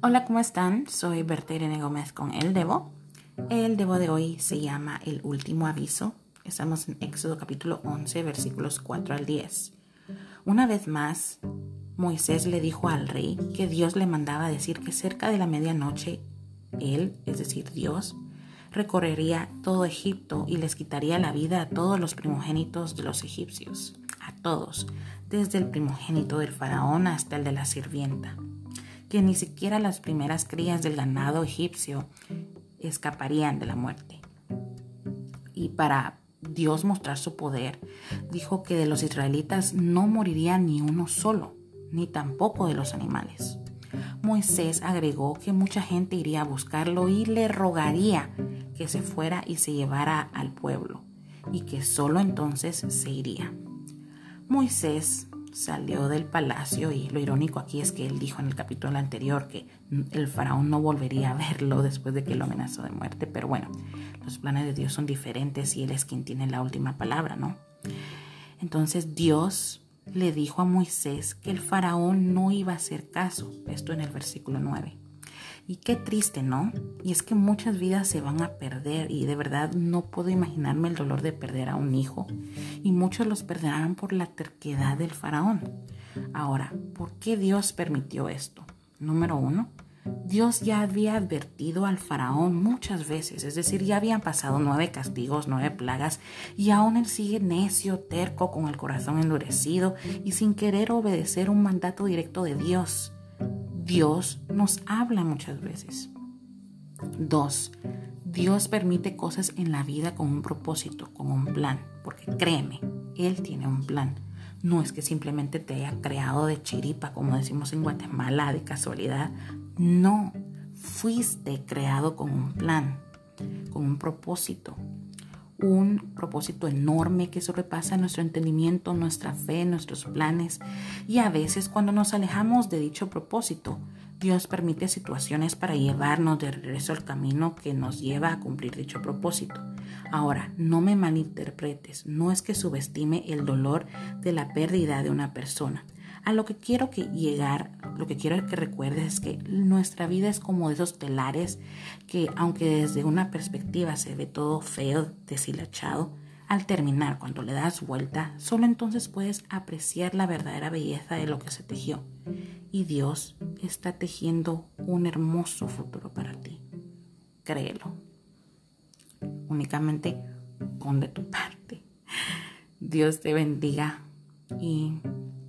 Hola, ¿cómo están? Soy Berta Irene Gómez con El Debo. El Debo de hoy se llama El Último Aviso. Estamos en Éxodo capítulo 11, versículos 4 al 10. Una vez más, Moisés le dijo al rey que Dios le mandaba decir que cerca de la medianoche, él, es decir, Dios, recorrería todo Egipto y les quitaría la vida a todos los primogénitos de los egipcios, a todos, desde el primogénito del faraón hasta el de la sirvienta, que ni siquiera las primeras crías del ganado egipcio escaparían de la muerte. Y para Dios mostrar su poder, dijo que de los israelitas no moriría ni uno solo, ni tampoco de los animales. Moisés agregó que mucha gente iría a buscarlo y le rogaría que se fuera y se llevara al pueblo, y que solo entonces se iría. Moisés salió del palacio y lo irónico aquí es que él dijo en el capítulo anterior que el faraón no volvería a verlo después de que lo amenazó de muerte, pero bueno, los planes de Dios son diferentes y él es quien tiene la última palabra, ¿no? Entonces Dios le dijo a Moisés que el faraón no iba a hacer caso, esto en el versículo 9. Y qué triste, ¿no? Y es que muchas vidas se van a perder y de verdad no puedo imaginarme el dolor de perder a un hijo. Y muchos los perderán por la terquedad del faraón. Ahora, ¿por qué Dios permitió esto? Número uno, Dios ya había advertido al faraón muchas veces, es decir, ya habían pasado nueve castigos, nueve plagas, y aún él sigue necio, terco, con el corazón endurecido y sin querer obedecer un mandato directo de Dios. Dios nos habla muchas veces. Dos, Dios permite cosas en la vida con un propósito, con un plan, porque créeme, Él tiene un plan. No es que simplemente te haya creado de chiripa, como decimos en Guatemala, de casualidad. No, fuiste creado con un plan, con un propósito un propósito enorme que sobrepasa nuestro entendimiento, nuestra fe, nuestros planes. Y a veces cuando nos alejamos de dicho propósito, Dios permite situaciones para llevarnos de regreso al camino que nos lleva a cumplir dicho propósito. Ahora, no me malinterpretes, no es que subestime el dolor de la pérdida de una persona. A lo que quiero que llegar, lo que quiero que recuerdes es que nuestra vida es como de esos telares que aunque desde una perspectiva se ve todo feo, deshilachado, al terminar, cuando le das vuelta, solo entonces puedes apreciar la verdadera belleza de lo que se tejió. Y Dios está tejiendo un hermoso futuro para ti. Créelo. Únicamente pon de tu parte. Dios te bendiga y